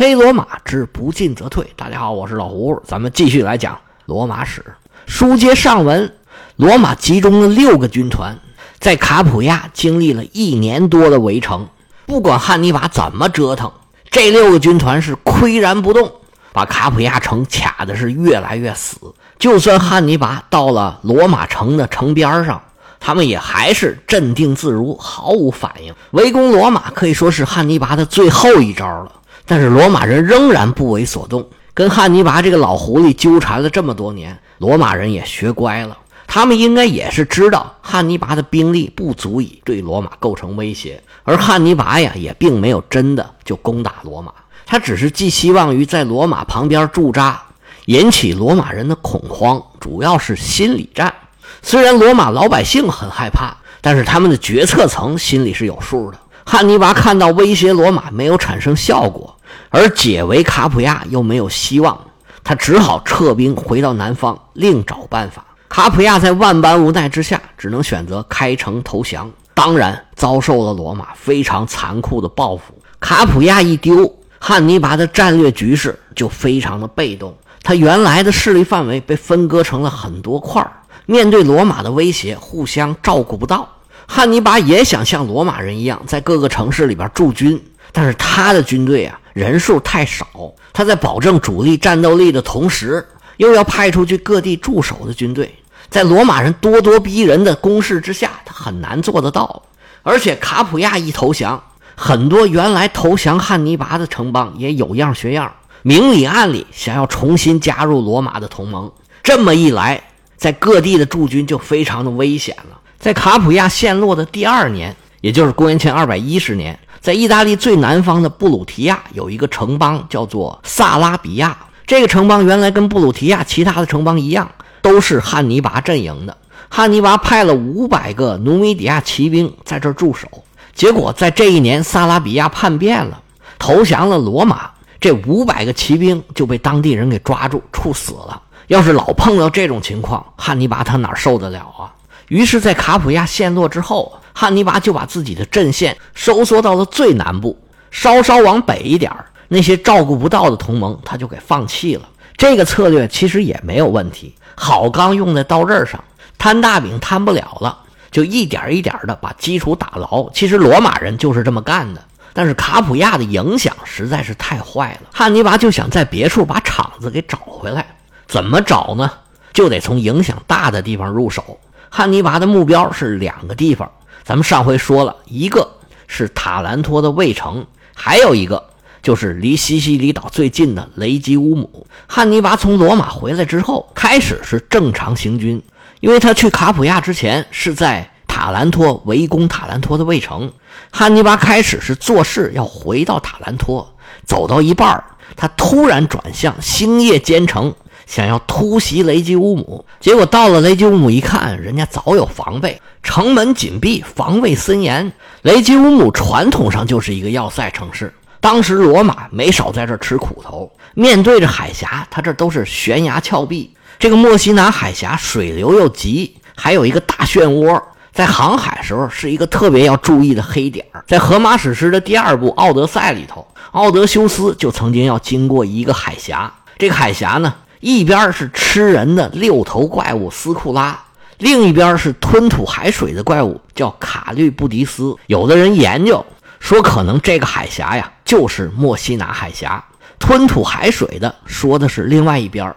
黑罗马之不进则退。大家好，我是老胡，咱们继续来讲罗马史。书接上文，罗马集中了六个军团，在卡普亚经历了一年多的围城。不管汉尼拔怎么折腾，这六个军团是岿然不动，把卡普亚城卡的是越来越死。就算汉尼拔到了罗马城的城边上，他们也还是镇定自如，毫无反应。围攻罗马可以说是汉尼拔的最后一招了。但是罗马人仍然不为所动，跟汉尼拔这个老狐狸纠缠了这么多年，罗马人也学乖了。他们应该也是知道汉尼拔的兵力不足以对罗马构成威胁，而汉尼拔呀也并没有真的就攻打罗马，他只是寄希望于在罗马旁边驻扎，引起罗马人的恐慌，主要是心理战。虽然罗马老百姓很害怕，但是他们的决策层心里是有数的。汉尼拔看到威胁罗马没有产生效果。而解围卡普亚又没有希望，他只好撤兵回到南方，另找办法。卡普亚在万般无奈之下，只能选择开城投降。当然，遭受了罗马非常残酷的报复。卡普亚一丢，汉尼拔的战略局势就非常的被动。他原来的势力范围被分割成了很多块儿，面对罗马的威胁，互相照顾不到。汉尼拔也想像罗马人一样，在各个城市里边驻军。但是他的军队啊人数太少，他在保证主力战斗力的同时，又要派出去各地驻守的军队，在罗马人咄咄逼人的攻势之下，他很难做得到。而且卡普亚一投降，很多原来投降汉尼拔的城邦也有样学样，明里暗里想要重新加入罗马的同盟。这么一来，在各地的驻军就非常的危险了。在卡普亚陷落的第二年，也就是公元前二百一十年。在意大利最南方的布鲁提亚有一个城邦，叫做萨拉比亚。这个城邦原来跟布鲁提亚其他的城邦一样，都是汉尼拔阵营的。汉尼拔派了五百个努米底亚骑兵在这驻守。结果在这一年，萨拉比亚叛变了，投降了罗马。这五百个骑兵就被当地人给抓住，处死了。要是老碰到这种情况，汉尼拔他哪受得了啊？于是，在卡普亚陷落之后。汉尼拔就把自己的阵线收缩到了最南部，稍稍往北一点那些照顾不到的同盟他就给放弃了。这个策略其实也没有问题，好钢用在刀刃上，摊大饼摊不了了，就一点一点的把基础打牢。其实罗马人就是这么干的，但是卡普亚的影响实在是太坏了。汉尼拔就想在别处把场子给找回来，怎么找呢？就得从影响大的地方入手。汉尼拔的目标是两个地方。咱们上回说了一个是塔兰托的卫城，还有一个就是离西西里岛最近的雷吉乌姆。汉尼拔从罗马回来之后，开始是正常行军，因为他去卡普亚之前是在塔兰托围攻塔兰托的卫城。汉尼拔开始是做事要回到塔兰托，走到一半他突然转向星夜兼程。想要突袭雷吉乌姆，结果到了雷吉乌姆一看，人家早有防备，城门紧闭，防卫森严。雷吉乌姆传统上就是一个要塞城市，当时罗马没少在这吃苦头。面对着海峡，它这都是悬崖峭壁，这个墨西拿海峡水流又急，还有一个大漩涡，在航海时候是一个特别要注意的黑点。在荷马史诗的第二部《奥德赛》里头，奥德修斯就曾经要经过一个海峡，这个海峡呢。一边是吃人的六头怪物斯库拉，另一边是吞吐海水的怪物，叫卡律布迪斯。有的人研究说，可能这个海峡呀，就是墨西拿海峡。吞吐海水的说的是另外一边，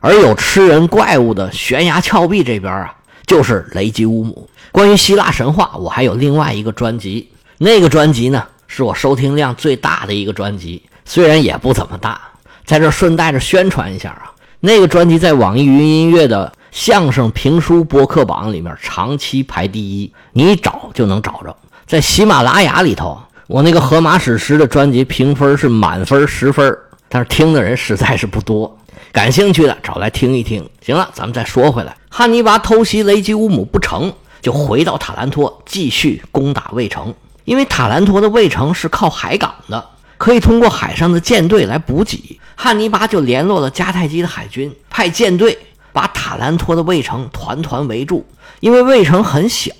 而有吃人怪物的悬崖峭壁这边啊，就是雷吉乌姆。关于希腊神话，我还有另外一个专辑，那个专辑呢，是我收听量最大的一个专辑，虽然也不怎么大，在这顺带着宣传一下啊。那个专辑在网易云音乐的相声评书播客榜里面长期排第一，你找就能找着。在喜马拉雅里头，我那个《荷马史诗》的专辑评分是满分十分，但是听的人实在是不多。感兴趣的找来听一听。行了，咱们再说回来，汉尼拔偷袭雷吉乌姆不成就回到塔兰托继续攻打卫城，因为塔兰托的卫城是靠海港的。可以通过海上的舰队来补给，汉尼拔就联络了迦太基的海军，派舰队把塔兰托的卫城团团围住。因为卫城很小，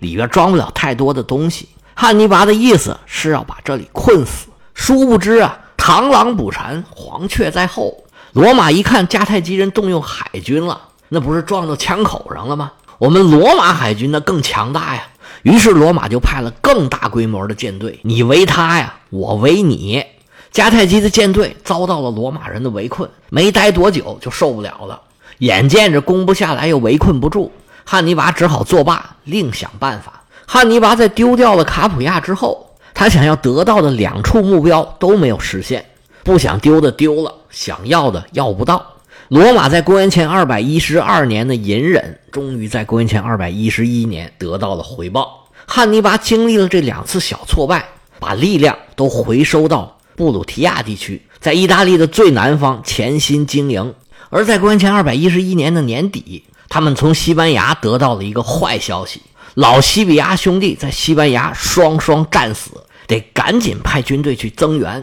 里边装不了太多的东西。汉尼拔的意思是要把这里困死，殊不知啊，螳螂捕蝉，黄雀在后。罗马一看迦太基人动用海军了，那不是撞到枪口上了吗？我们罗马海军那更强大呀。于是罗马就派了更大规模的舰队，你围他呀，我围你。迦太基的舰队遭到了罗马人的围困，没待多久就受不了了。眼见着攻不下来，又围困不住，汉尼拔只好作罢，另想办法。汉尼拔在丢掉了卡普亚之后，他想要得到的两处目标都没有实现，不想丢的丢了，想要的要不到。罗马在公元前二百一十二年的隐忍，终于在公元前二百一十一年得到了回报。汉尼拔经历了这两次小挫败，把力量都回收到布鲁提亚地区，在意大利的最南方潜心经营。而在公元前二百一十一年的年底，他们从西班牙得到了一个坏消息：老西比亚兄弟在西班牙双双战死，得赶紧派军队去增援。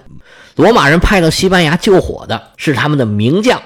罗马人派到西班牙救火的是他们的名将。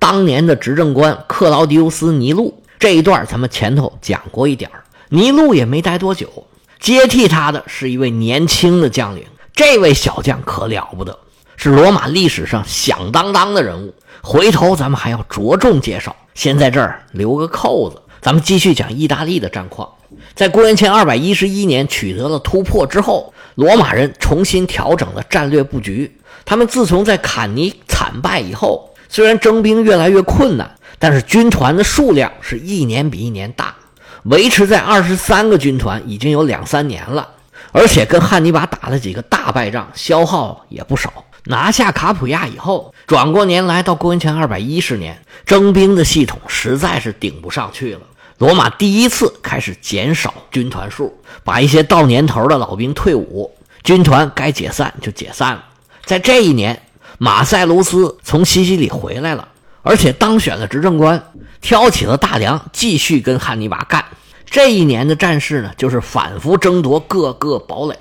当年的执政官克劳迪乌斯·尼禄这一段，咱们前头讲过一点尼禄也没待多久，接替他的是一位年轻的将领。这位小将可了不得，是罗马历史上响当当的人物。回头咱们还要着重介绍，先在这儿留个扣子。咱们继续讲意大利的战况。在公元前二百一十一年取得了突破之后，罗马人重新调整了战略布局。他们自从在坎尼惨败以后。虽然征兵越来越困难，但是军团的数量是一年比一年大，维持在二十三个军团已经有两三年了。而且跟汉尼拔打了几个大败仗，消耗也不少。拿下卡普亚以后，转过年来到公元前二百一十年，征兵的系统实在是顶不上去了。罗马第一次开始减少军团数，把一些到年头的老兵退伍，军团该解散就解散了。在这一年。马塞卢斯从西西里回来了，而且当选了执政官，挑起了大梁，继续跟汉尼拔干。这一年的战事呢，就是反复争夺各个堡垒，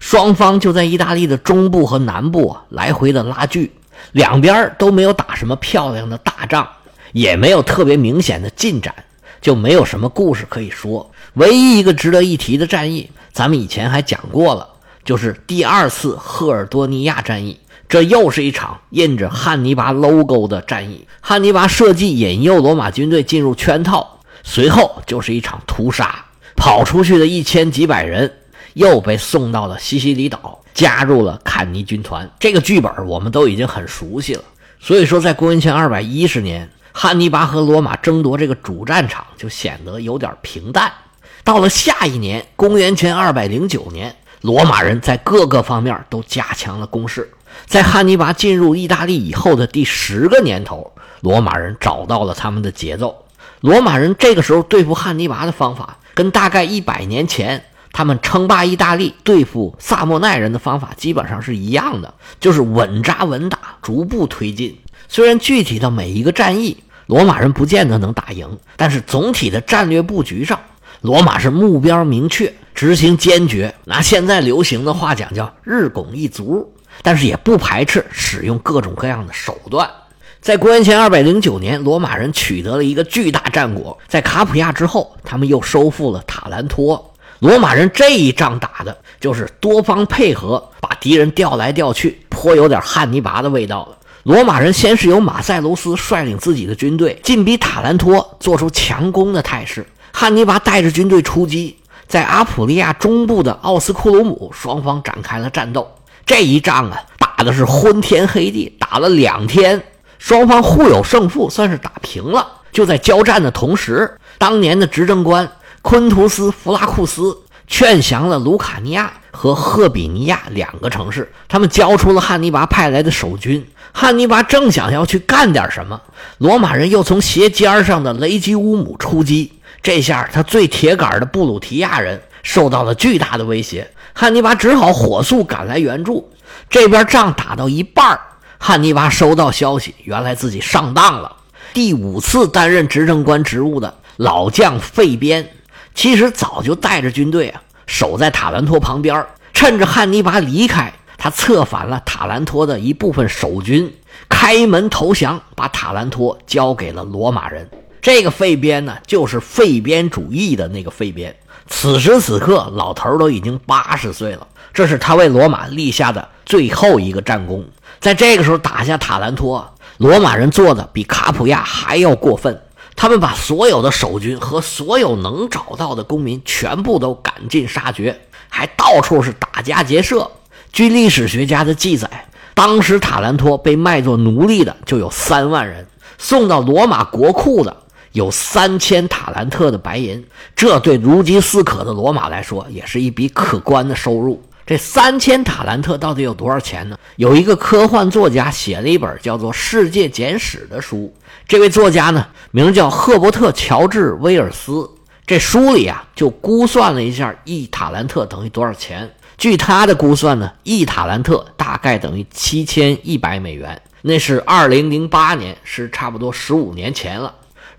双方就在意大利的中部和南部啊来回的拉锯，两边都没有打什么漂亮的大仗，也没有特别明显的进展，就没有什么故事可以说。唯一一个值得一提的战役，咱们以前还讲过了，就是第二次赫尔多尼亚战役。这又是一场印着汉尼拔 logo 的战役。汉尼拔设计引诱罗马军队进入圈套，随后就是一场屠杀。跑出去的一千几百人又被送到了西西里岛，加入了坎尼军团。这个剧本我们都已经很熟悉了。所以说，在公元前二百一十年，汉尼拔和罗马争夺这个主战场就显得有点平淡。到了下一年，公元前二百零九年，罗马人在各个方面都加强了攻势。在汉尼拔进入意大利以后的第十个年头，罗马人找到了他们的节奏。罗马人这个时候对付汉尼拔的方法，跟大概一百年前他们称霸意大利对付萨莫奈人的方法基本上是一样的，就是稳扎稳打，逐步推进。虽然具体的每一个战役，罗马人不见得能打赢，但是总体的战略布局上，罗马是目标明确，执行坚决。拿现在流行的话讲，叫日拱一卒。但是也不排斥使用各种各样的手段。在公元前二百零九年，罗马人取得了一个巨大战果。在卡普亚之后，他们又收复了塔兰托。罗马人这一仗打的就是多方配合，把敌人调来调去，颇有点汉尼拔的味道了。罗马人先是由马塞卢斯率领自己的军队进逼塔兰托，做出强攻的态势。汉尼拔带着军队出击，在阿普利亚中部的奥斯库鲁姆，双方展开了战斗。这一仗啊，打的是昏天黑地，打了两天，双方互有胜负，算是打平了。就在交战的同时，当年的执政官昆图斯·弗拉库斯劝降了卢卡尼亚和赫比尼亚两个城市，他们交出了汉尼拔派来的守军。汉尼拔正想要去干点什么，罗马人又从斜尖上的雷吉乌姆出击，这下他最铁杆的布鲁提亚人受到了巨大的威胁。汉尼拔只好火速赶来援助。这边仗打到一半汉尼拔收到消息，原来自己上当了。第五次担任执政官职务的老将费边，其实早就带着军队啊守在塔兰托旁边，趁着汉尼拔离开，他策反了塔兰托的一部分守军，开门投降，把塔兰托交给了罗马人。这个费边呢，就是费边主义的那个费边。此时此刻，老头都已经八十岁了，这是他为罗马立下的最后一个战功。在这个时候打下塔兰托，罗马人做的比卡普亚还要过分。他们把所有的守军和所有能找到的公民全部都赶尽杀绝，还到处是打家劫舍。据历史学家的记载，当时塔兰托被卖作奴隶的就有三万人，送到罗马国库的有三千塔兰特的白银。这对如饥似渴的罗马来说，也是一笔可观的收入。这三千塔兰特到底有多少钱呢？有一个科幻作家写了一本叫做《世界简史》的书。这位作家呢，名叫赫伯特·乔治·威尔斯。这书里啊，就估算了一下一塔兰特等于多少钱。据他的估算呢，一塔兰特大概等于七千一百美元。那是二零零八年，是差不多十五年前了。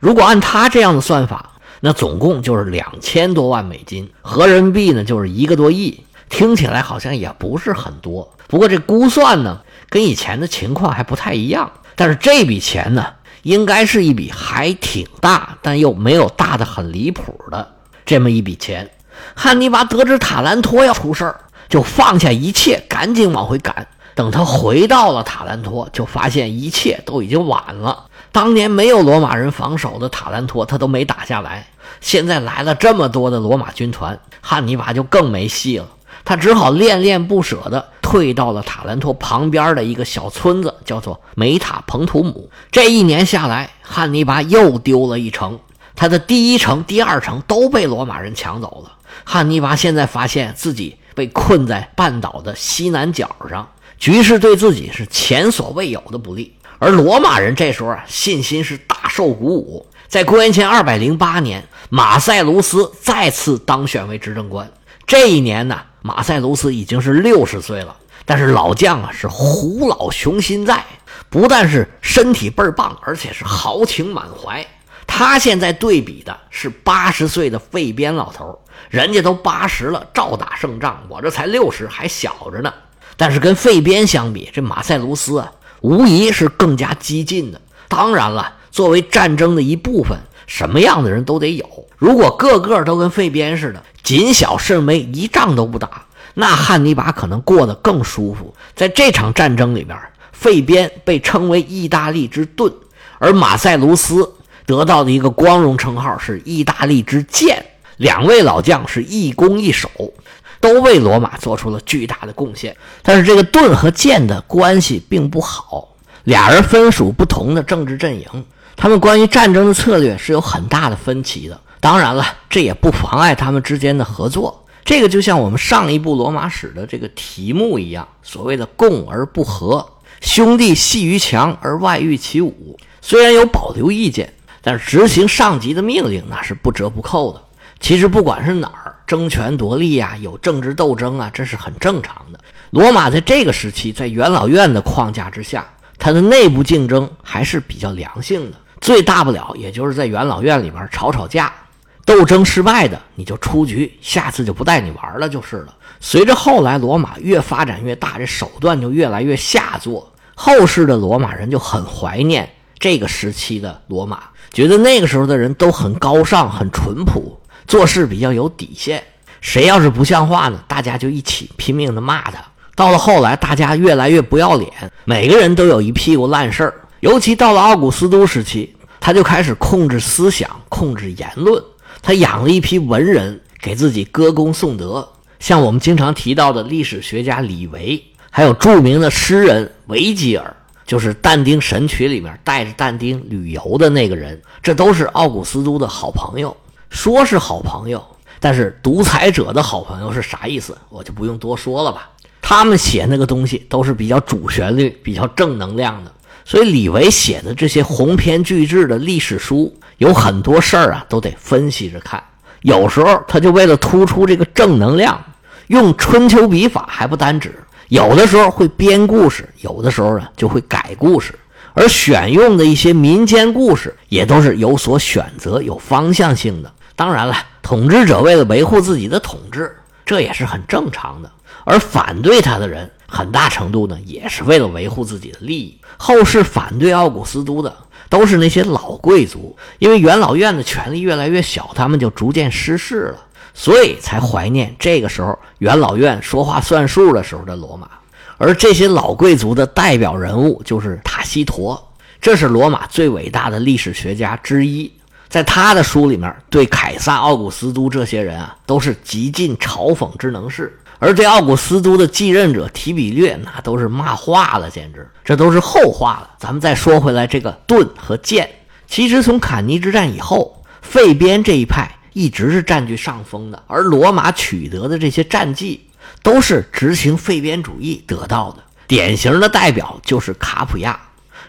如果按他这样的算法，那总共就是两千多万美金，合人民币呢就是一个多亿。听起来好像也不是很多，不过这估算呢，跟以前的情况还不太一样。但是这笔钱呢，应该是一笔还挺大，但又没有大的很离谱的这么一笔钱。汉尼拔得知塔兰托要出事儿，就放下一切，赶紧往回赶。等他回到了塔兰托，就发现一切都已经晚了。当年没有罗马人防守的塔兰托，他都没打下来。现在来了这么多的罗马军团，汉尼拔就更没戏了。他只好恋恋不舍地退到了塔兰托旁边的一个小村子，叫做梅塔彭图姆。这一年下来，汉尼拔又丢了一城，他的第一城、第二城都被罗马人抢走了。汉尼拔现在发现自己被困在半岛的西南角上，局势对自己是前所未有的不利。而罗马人这时候啊，信心是大受鼓舞。在公元前208年，马塞卢斯再次当选为执政官。这一年呢。马塞卢斯已经是六十岁了，但是老将啊是虎老雄心在，不但是身体倍儿棒，而且是豪情满怀。他现在对比的是八十岁的费边老头，人家都八十了，照打胜仗，我这才六十，还小着呢。但是跟费边相比，这马塞卢斯啊，无疑是更加激进的。当然了，作为战争的一部分，什么样的人都得有。如果个个都跟费边似的，谨小慎微，一仗都不打，那汉尼拔可能过得更舒服。在这场战争里边，费边被称为意大利之盾，而马塞卢斯得到的一个光荣称号是意大利之剑。两位老将是一攻一守，都为罗马做出了巨大的贡献。但是这个盾和剑的关系并不好，俩人分属不同的政治阵营，他们关于战争的策略是有很大的分歧的。当然了，这也不妨碍他们之间的合作。这个就像我们上一部罗马史的这个题目一样，所谓的“共而不和”，兄弟阋于墙而外御其武。虽然有保留意见，但是执行上级的命令那是不折不扣的。其实不管是哪儿争权夺利啊，有政治斗争啊，这是很正常的。罗马在这个时期，在元老院的框架之下，它的内部竞争还是比较良性的。最大不了也就是在元老院里边吵吵架。斗争失败的，你就出局，下次就不带你玩了就是了。随着后来罗马越发展越大，这手段就越来越下作。后世的罗马人就很怀念这个时期的罗马，觉得那个时候的人都很高尚、很淳朴，做事比较有底线。谁要是不像话呢，大家就一起拼命的骂他。到了后来，大家越来越不要脸，每个人都有一屁股烂事儿。尤其到了奥古斯都时期，他就开始控制思想，控制言论。他养了一批文人，给自己歌功颂德，像我们经常提到的历史学家李维，还有著名的诗人维吉尔，就是但丁《神曲》里面带着但丁旅游的那个人，这都是奥古斯都的好朋友。说是好朋友，但是独裁者的好朋友是啥意思，我就不用多说了吧。他们写那个东西都是比较主旋律、比较正能量的，所以李维写的这些鸿篇巨制的历史书。有很多事儿啊，都得分析着看。有时候他就为了突出这个正能量，用春秋笔法还不单指。有的时候会编故事，有的时候呢就会改故事。而选用的一些民间故事也都是有所选择、有方向性的。当然了，统治者为了维护自己的统治，这也是很正常的。而反对他的人，很大程度呢也是为了维护自己的利益。后世反对奥古斯都的。都是那些老贵族，因为元老院的权力越来越小，他们就逐渐失势了。所以才怀念这个时候元老院说话算数的时候的罗马。而这些老贵族的代表人物就是塔西佗，这是罗马最伟大的历史学家之一。在他的书里面，对凯撒、奥古斯都这些人啊，都是极尽嘲讽之能事。而这奥古斯都的继任者提比略，那都是骂化了，简直，这都是后话了。咱们再说回来，这个盾和剑，其实从坎尼之战以后，费边这一派一直是占据上风的，而罗马取得的这些战绩，都是执行费边主义得到的。典型的代表就是卡普亚，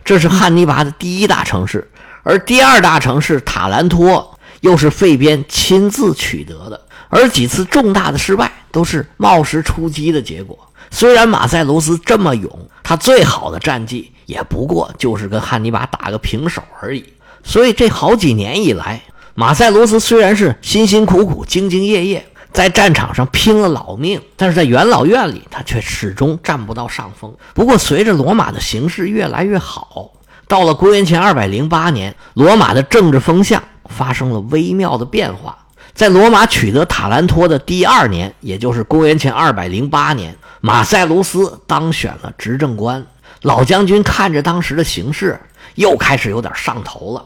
这是汉尼拔的第一大城市。而第二大城市塔兰托又是费边亲自取得的，而几次重大的失败都是冒失出击的结果。虽然马塞卢斯这么勇，他最好的战绩也不过就是跟汉尼拔打个平手而已。所以这好几年以来，马塞卢斯虽然是辛辛苦苦、兢兢业业在战场上拼了老命，但是在元老院里他却始终占不到上风。不过随着罗马的形势越来越好。到了公元前二百零八年，罗马的政治风向发生了微妙的变化。在罗马取得塔兰托的第二年，也就是公元前二百零八年，马塞卢斯当选了执政官。老将军看着当时的形势，又开始有点上头了。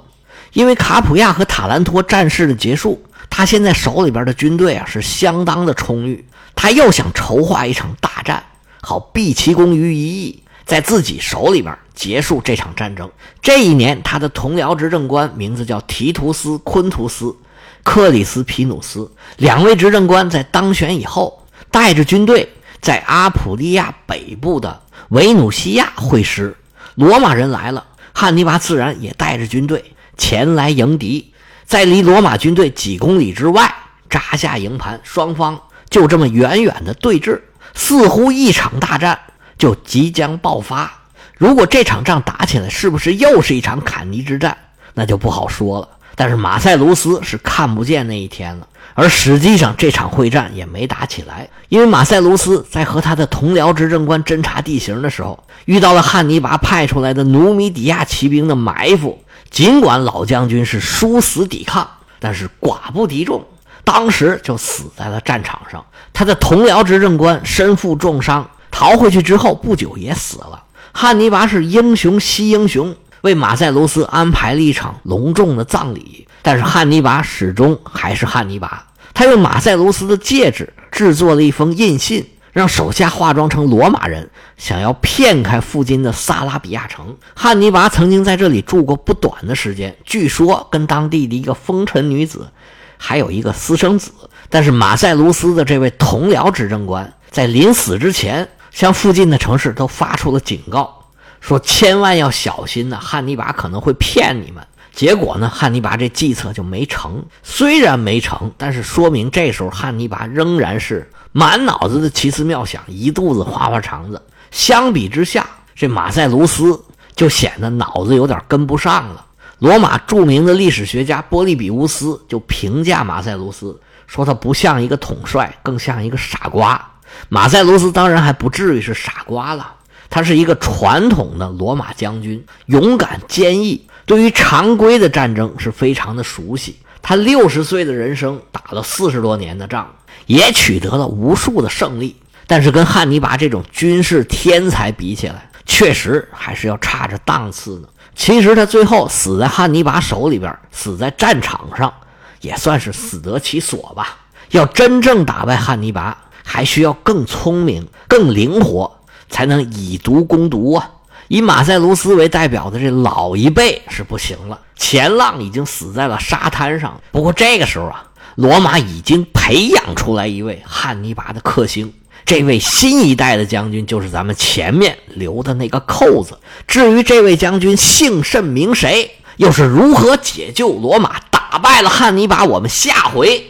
因为卡普亚和塔兰托战事的结束，他现在手里边的军队啊是相当的充裕，他又想筹划一场大战，好毕其功于一役。在自己手里边结束这场战争。这一年，他的同僚执政官名字叫提图斯·昆图斯·克里斯皮努斯。两位执政官在当选以后，带着军队在阿普利亚北部的维努西亚会师。罗马人来了，汉尼拔自然也带着军队前来迎敌。在离罗马军队几公里之外扎下营盘，双方就这么远远的对峙，似乎一场大战。就即将爆发。如果这场仗打起来，是不是又是一场坎尼之战？那就不好说了。但是马塞卢斯是看不见那一天了。而实际上，这场会战也没打起来，因为马塞卢斯在和他的同僚执政官侦察地形的时候，遇到了汉尼拔派出来的努米底亚骑兵的埋伏。尽管老将军是殊死抵抗，但是寡不敌众，当时就死在了战场上。他的同僚执政官身负重伤。逃回去之后不久也死了。汉尼拔是英雄惜英雄，为马塞卢斯安排了一场隆重的葬礼。但是汉尼拔始终还是汉尼拔，他用马塞卢斯的戒指制作了一封印信，让手下化妆成罗马人，想要骗开附近的萨拉比亚城。汉尼拔曾经在这里住过不短的时间，据说跟当地的一个风尘女子还有一个私生子。但是马塞卢斯的这位同僚执政官在临死之前。向附近的城市都发出了警告，说千万要小心呐，汉尼拔可能会骗你们。结果呢，汉尼拔这计策就没成。虽然没成，但是说明这时候汉尼拔仍然是满脑子的奇思妙想，一肚子花花肠子。相比之下，这马塞卢斯就显得脑子有点跟不上了。罗马著名的历史学家波利比乌斯就评价马塞卢斯，说他不像一个统帅，更像一个傻瓜。马塞卢斯当然还不至于是傻瓜了，他是一个传统的罗马将军，勇敢坚毅，对于常规的战争是非常的熟悉。他六十岁的人生打了四十多年的仗，也取得了无数的胜利。但是跟汉尼拔这种军事天才比起来，确实还是要差着档次呢。其实他最后死在汉尼拔手里边，死在战场上，也算是死得其所吧。要真正打败汉尼拔。还需要更聪明、更灵活，才能以毒攻毒啊！以马塞卢斯为代表的这老一辈是不行了，前浪已经死在了沙滩上。不过这个时候啊，罗马已经培养出来一位汉尼拔的克星，这位新一代的将军就是咱们前面留的那个扣子。至于这位将军姓甚名谁，又是如何解救罗马、打败了汉尼拔，我们下回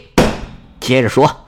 接着说。